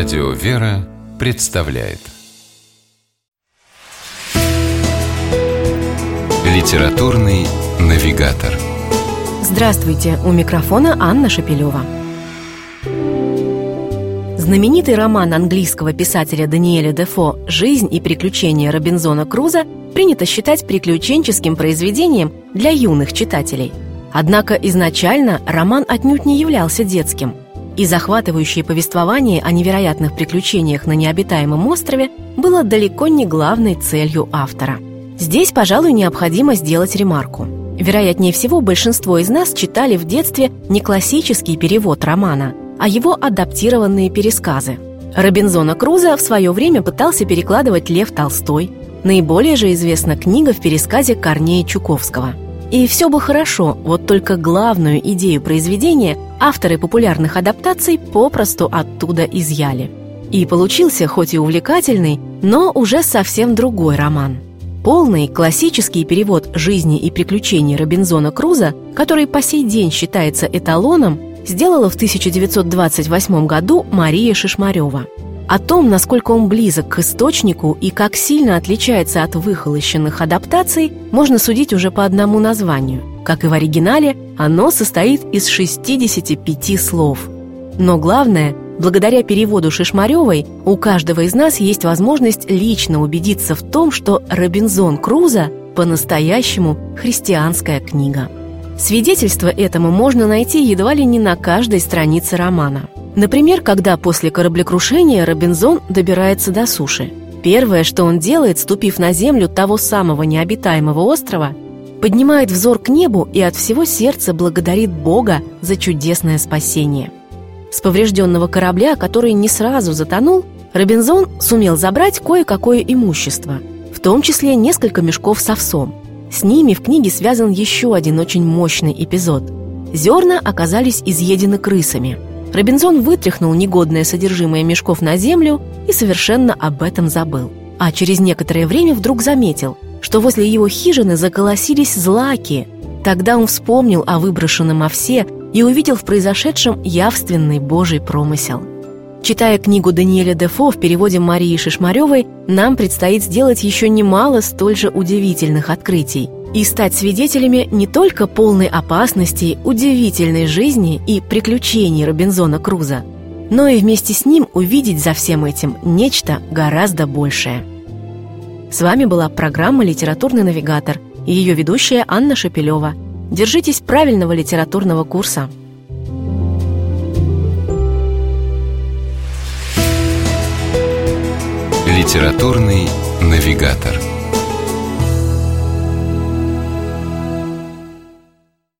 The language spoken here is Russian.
Радио «Вера» представляет Литературный навигатор Здравствуйте! У микрофона Анна Шапилева. Знаменитый роман английского писателя Даниэля Дефо «Жизнь и приключения Робинзона Круза» принято считать приключенческим произведением для юных читателей. Однако изначально роман отнюдь не являлся детским – и захватывающее повествование о невероятных приключениях на необитаемом острове было далеко не главной целью автора. Здесь, пожалуй, необходимо сделать ремарку. Вероятнее всего, большинство из нас читали в детстве не классический перевод романа, а его адаптированные пересказы. Робинзона Круза в свое время пытался перекладывать Лев Толстой. Наиболее же известна книга в пересказе Корнея Чуковского – и все бы хорошо, вот только главную идею произведения авторы популярных адаптаций попросту оттуда изъяли. И получился хоть и увлекательный, но уже совсем другой роман. Полный классический перевод жизни и приключений Робинзона Круза, который по сей день считается эталоном, сделала в 1928 году Мария Шишмарева – о том, насколько он близок к источнику и как сильно отличается от выхолощенных адаптаций, можно судить уже по одному названию. Как и в оригинале, оно состоит из 65 слов. Но главное, благодаря переводу Шишмаревой, у каждого из нас есть возможность лично убедиться в том, что «Робинзон Круза» по-настоящему христианская книга. Свидетельство этому можно найти едва ли не на каждой странице романа – Например, когда после кораблекрушения Робинзон добирается до суши. Первое, что он делает, ступив на землю того самого необитаемого острова, поднимает взор к небу и от всего сердца благодарит Бога за чудесное спасение. С поврежденного корабля, который не сразу затонул, Робинзон сумел забрать кое-какое имущество, в том числе несколько мешков с овсом. С ними в книге связан еще один очень мощный эпизод. Зерна оказались изъедены крысами – Робинзон вытряхнул негодное содержимое мешков на землю и совершенно об этом забыл. А через некоторое время вдруг заметил, что возле его хижины заколосились злаки. Тогда он вспомнил о выброшенном овсе и увидел в произошедшем явственный божий промысел. Читая книгу Даниэля Дефо в переводе Марии Шишмаревой, нам предстоит сделать еще немало столь же удивительных открытий – и стать свидетелями не только полной опасности, удивительной жизни и приключений Робинзона Круза, но и вместе с ним увидеть за всем этим нечто гораздо большее. С вами была программа «Литературный навигатор» и ее ведущая Анна Шапилева. Держитесь правильного литературного курса. «Литературный навигатор»